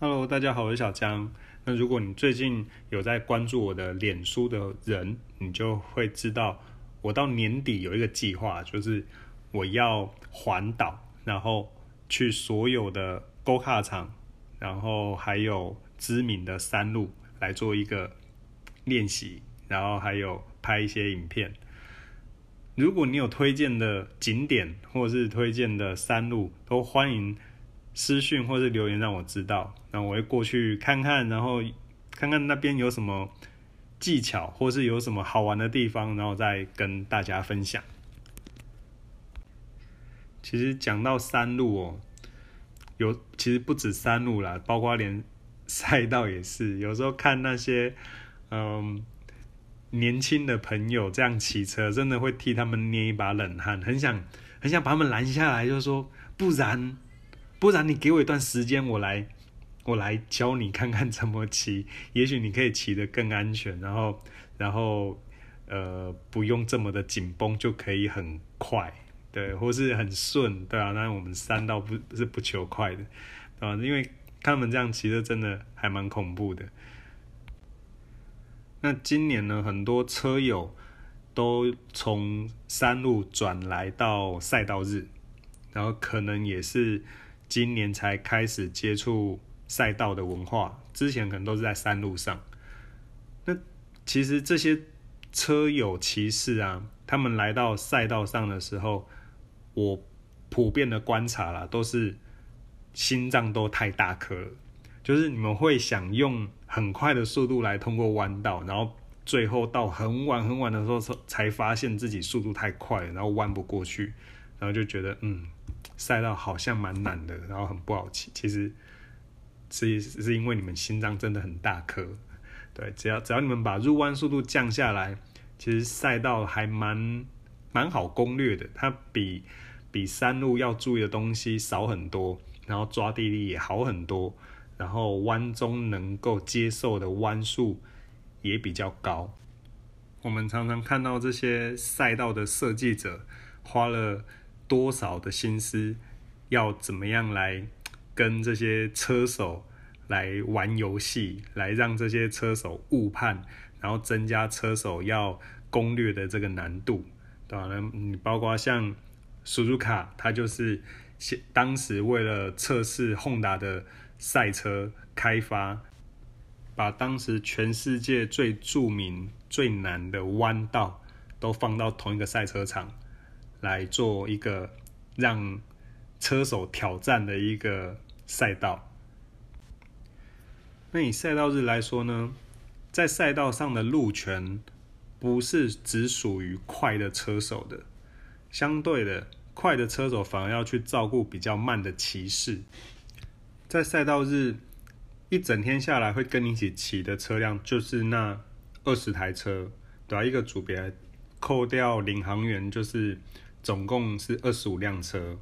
Hello，大家好，我是小江。那如果你最近有在关注我的脸书的人，你就会知道，我到年底有一个计划，就是我要环岛，然后去所有的沟卡场，然后还有知名的山路来做一个练习，然后还有拍一些影片。如果你有推荐的景点或者是推荐的山路，都欢迎私讯或是留言让我知道，然后我会过去看看，然后看看那边有什么技巧或是有什么好玩的地方，然后再跟大家分享。其实讲到山路哦，有其实不止山路啦，包括连赛道也是。有时候看那些嗯年轻的朋友这样骑车，真的会替他们捏一把冷汗，很想很想把他们拦下来，就说不然不然你给我一段时间，我来我来教你看看怎么骑，也许你可以骑得更安全，然后然后呃不用这么的紧绷，就可以很快，对，或是很顺，对啊，那我们山道不是不求快的，啊，因为他们这样骑的真的还蛮恐怖的。那今年呢，很多车友都从山路转来到赛道日，然后可能也是今年才开始接触赛道的文化，之前可能都是在山路上。那其实这些车友骑士啊，他们来到赛道上的时候，我普遍的观察啦，都是心脏都太大颗了。就是你们会想用很快的速度来通过弯道，然后最后到很晚很晚的时候才发现自己速度太快了，然后弯不过去，然后就觉得嗯，赛道好像蛮难的，然后很不好骑。其实是是因为你们心脏真的很大颗，对，只要只要你们把入弯速度降下来，其实赛道还蛮蛮好攻略的。它比比山路要注意的东西少很多，然后抓地力也好很多。然后弯中能够接受的弯数也比较高。我们常常看到这些赛道的设计者花了多少的心思，要怎么样来跟这些车手来玩游戏，来让这些车手误判，然后增加车手要攻略的这个难度。当然，你包括像苏苏卡，他就是当时为了测试宏达的。赛车开发，把当时全世界最著名、最难的弯道都放到同一个赛车场来做一个让车手挑战的一个赛道。那以赛道日来说呢，在赛道上的路权不是只属于快的车手的，相对的，快的车手反而要去照顾比较慢的骑士。在赛道日一整天下来，会跟你一起骑的车辆就是那二十台车，对吧？一个组别扣掉领航员，就是总共是二十五辆车，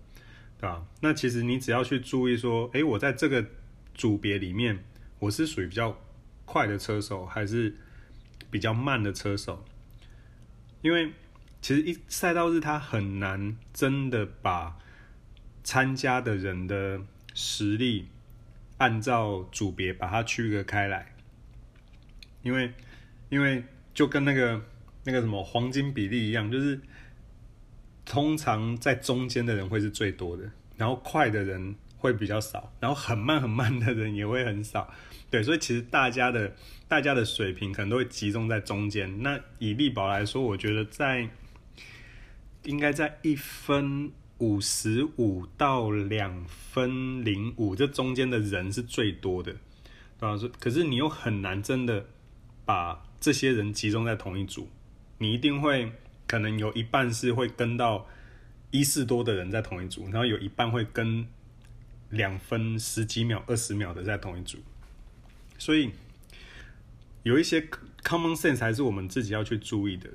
对吧？那其实你只要去注意说，诶，我在这个组别里面，我是属于比较快的车手，还是比较慢的车手？因为其实一赛道日，他很难真的把参加的人的实力。按照组别把它区隔开来，因为因为就跟那个那个什么黄金比例一样，就是通常在中间的人会是最多的，然后快的人会比较少，然后很慢很慢的人也会很少。对，所以其实大家的大家的水平可能都会集中在中间。那以力宝来说，我觉得在应该在一分。五十五到两分零五，这中间的人是最多的，对吧？可是你又很难真的把这些人集中在同一组，你一定会可能有一半是会跟到一四多的人在同一组，然后有一半会跟两分十几秒、二十秒的在同一组，所以有一些 common sense 还是我们自己要去注意的，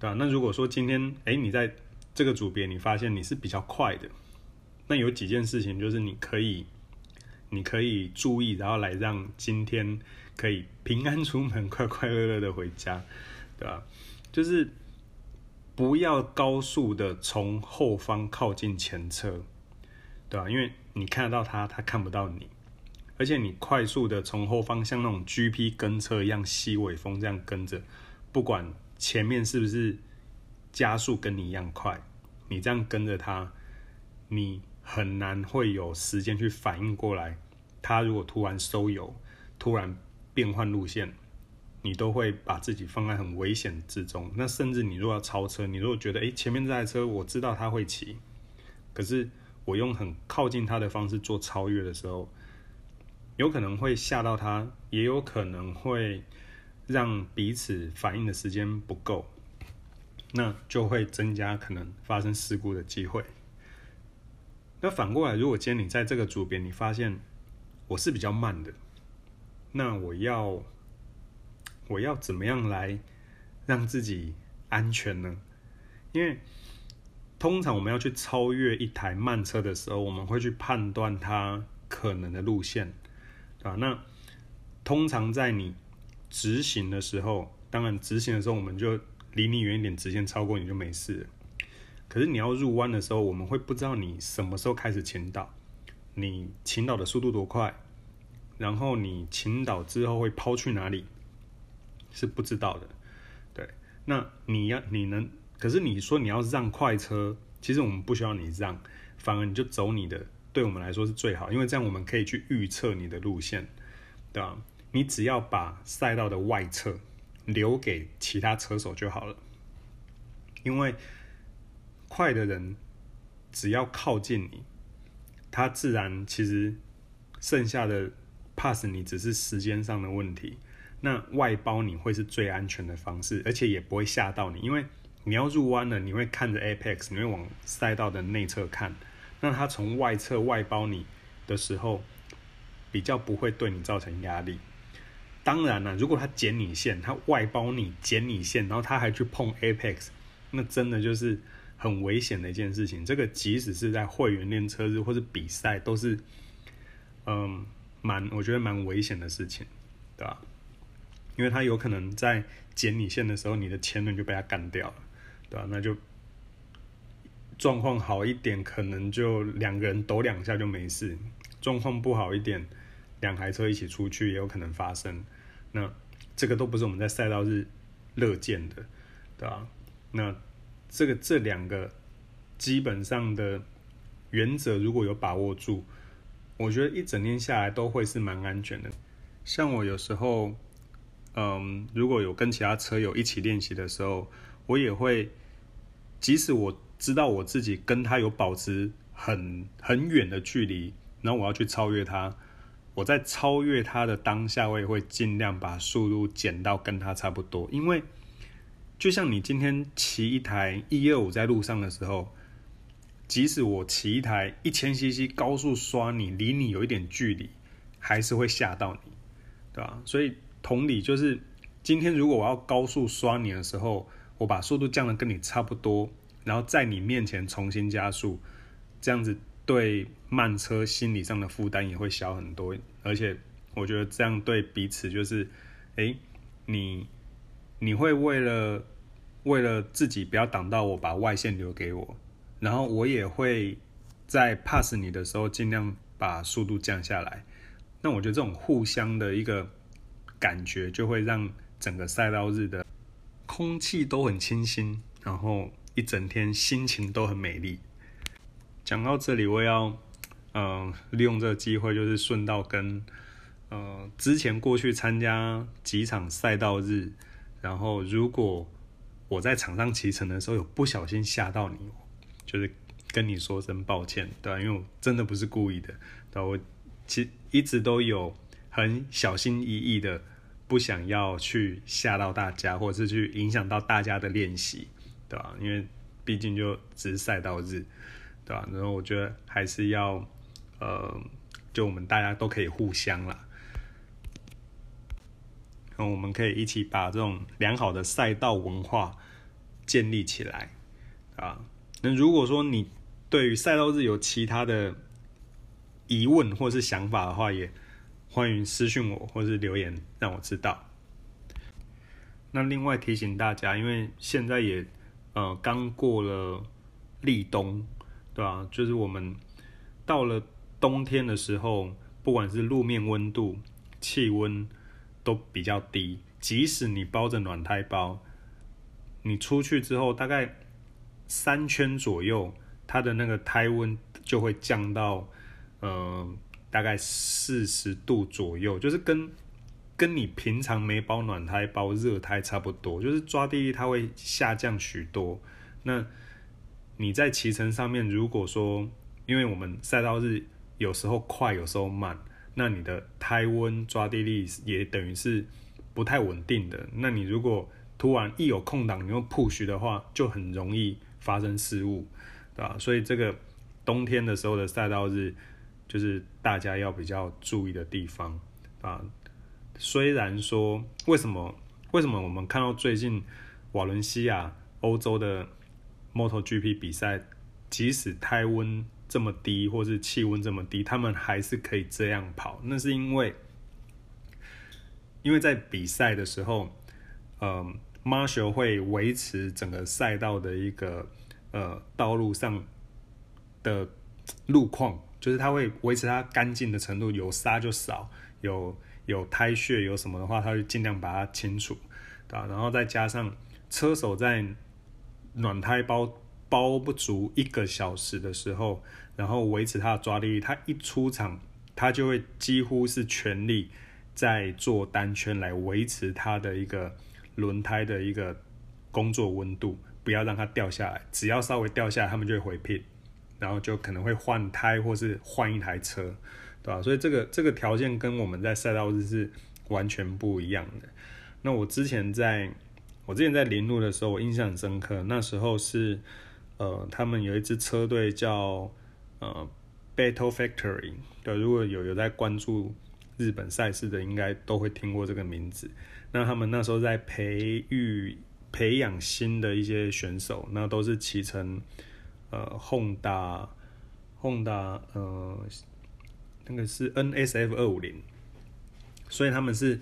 对吧？那如果说今天，哎，你在这个组别，你发现你是比较快的，那有几件事情就是你可以，你可以注意，然后来让今天可以平安出门，快快乐乐的回家，对吧？就是不要高速的从后方靠近前车，对吧？因为你看得到他，他看不到你，而且你快速的从后方像那种 GP 跟车一样吸尾风这样跟着，不管前面是不是加速跟你一样快，你这样跟着他，你很难会有时间去反应过来。他如果突然收油，突然变换路线。你都会把自己放在很危险之中。那甚至你如果要超车，你如果觉得诶前面这台车我知道他会骑，可是我用很靠近他的方式做超越的时候，有可能会吓到他，也有可能会让彼此反应的时间不够，那就会增加可能发生事故的机会。那反过来，如果今天你在这个组别，你发现我是比较慢的，那我要。我要怎么样来让自己安全呢？因为通常我们要去超越一台慢车的时候，我们会去判断它可能的路线，对吧？那通常在你直行的时候，当然直行的时候我们就离你远一点，直线超过你就没事。可是你要入弯的时候，我们会不知道你什么时候开始倾倒，你倾倒的速度多快，然后你倾倒之后会抛去哪里？是不知道的，对。那你要你能，可是你说你要让快车，其实我们不需要你让，反而你就走你的，对我们来说是最好，因为这样我们可以去预测你的路线，对吧？你只要把赛道的外侧留给其他车手就好了，因为快的人只要靠近你，他自然其实剩下的 pass 你只是时间上的问题。那外包你会是最安全的方式，而且也不会吓到你，因为你要入弯了，你会看着 Apex，你会往赛道的内侧看，那他从外侧外包你的时候，比较不会对你造成压力。当然了，如果他剪你线，他外包你剪你线，然后他还去碰 Apex，那真的就是很危险的一件事情。这个即使是在会员练车日或者比赛，都是嗯蛮我觉得蛮危险的事情，对吧？因为他有可能在剪你线的时候，你的前轮就被他干掉了，对吧？那就状况好一点，可能就两个人抖两下就没事；状况不好一点，两台车一起出去也有可能发生。那这个都不是我们在赛道日乐见的，对吧？那这个这两个基本上的原则，如果有把握住，我觉得一整天下来都会是蛮安全的。像我有时候。嗯，如果有跟其他车友一起练习的时候，我也会，即使我知道我自己跟他有保持很很远的距离，然后我要去超越他，我在超越他的当下，我也会尽量把速度减到跟他差不多。因为就像你今天骑一台一二五在路上的时候，即使我骑一台一千 CC 高速刷你，离你有一点距离，还是会吓到你，对吧？所以。同理，就是今天如果我要高速刷你的时候，我把速度降的跟你差不多，然后在你面前重新加速，这样子对慢车心理上的负担也会小很多。而且我觉得这样对彼此就是，哎，你你会为了为了自己不要挡到我，把外线留给我，然后我也会在 pass 你的时候尽量把速度降下来。那我觉得这种互相的一个。感觉就会让整个赛道日的空气都很清新，然后一整天心情都很美丽。讲到这里，我要嗯利用这个机会，就是顺道跟呃之前过去参加几场赛道日，然后如果我在场上骑乘的时候有不小心吓到你，就是跟你说声抱歉，对吧？因为我真的不是故意的，对吧？我其一直都有很小心翼翼的。不想要去吓到大家，或者是去影响到大家的练习，对吧？因为毕竟就只是赛道日，对吧？然后我觉得还是要，呃，就我们大家都可以互相啦，然后我们可以一起把这种良好的赛道文化建立起来，啊，那如果说你对于赛道日有其他的疑问或是想法的话，也。欢迎私信我，或是留言让我知道。那另外提醒大家，因为现在也呃刚过了立冬，对啊？就是我们到了冬天的时候，不管是路面温度、气温都比较低，即使你包着暖胎包，你出去之后大概三圈左右，它的那个胎温就会降到呃大概四十度左右，就是跟跟你平常没包暖胎包热胎差不多，就是抓地力它会下降许多。那你在骑乘上面，如果说因为我们赛道日有时候快，有时候慢，那你的胎温抓地力也等于是不太稳定的。那你如果突然一有空档，你用 push 的话，就很容易发生失误，对吧？所以这个冬天的时候的赛道日，就是大家要比较注意的地方啊。虽然说，为什么为什么我们看到最近瓦伦西亚欧洲的 MotoGP 比赛，即使胎温这么低，或是气温这么低，他们还是可以这样跑？那是因为，因为在比赛的时候，呃，Marshall 会维持整个赛道的一个呃道路上的路况，就是它会维持它干净的程度，有沙就少，有。有胎血有什么的话，他就尽量把它清除，对吧？然后再加上车手在暖胎包包不足一个小时的时候，然后维持他的抓地力，他一出场，他就会几乎是全力在做单圈来维持他的一个轮胎的一个工作温度，不要让它掉下来。只要稍微掉下来，他们就会回聘，然后就可能会换胎或是换一台车。对吧？所以这个这个条件跟我们在赛道日是完全不一样的。那我之前在我之前在林路的时候，我印象很深刻。那时候是呃，他们有一支车队叫呃 Battle Factory。对，如果有有在关注日本赛事的，应该都会听过这个名字。那他们那时候在培育培养新的一些选手，那都是骑乘呃 Honda Honda 呃。那个是 NSF 二五零，所以他们是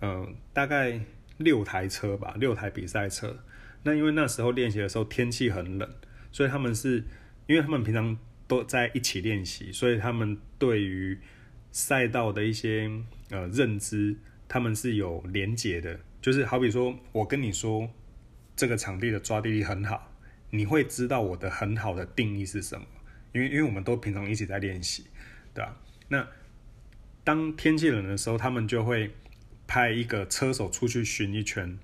嗯大概六台车吧，六台比赛车。那因为那时候练习的时候天气很冷，所以他们是因为他们平常都在一起练习，所以他们对于赛道的一些呃认知，他们是有连结的。就是好比说我跟你说这个场地的抓地力很好，你会知道我的很好的定义是什么，因为因为我们都平常一起在练习，对吧？那当天气冷的时候，他们就会派一个车手出去巡一圈，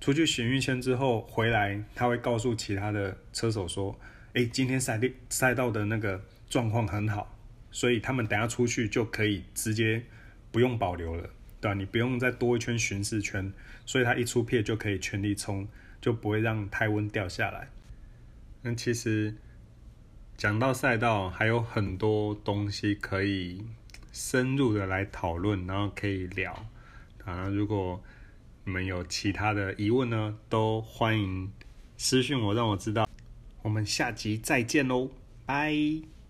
出去巡一圈之后回来，他会告诉其他的车手说：“哎，今天赛地赛道的那个状况很好，所以他们等下出去就可以直接不用保留了，对吧？你不用再多一圈巡视圈，所以他一出片就可以全力冲，就不会让胎温掉下来。那其实。”讲到赛道，还有很多东西可以深入的来讨论，然后可以聊。啊，如果你们有其他的疑问呢，都欢迎私信我，让我知道。我们下集再见喽，拜。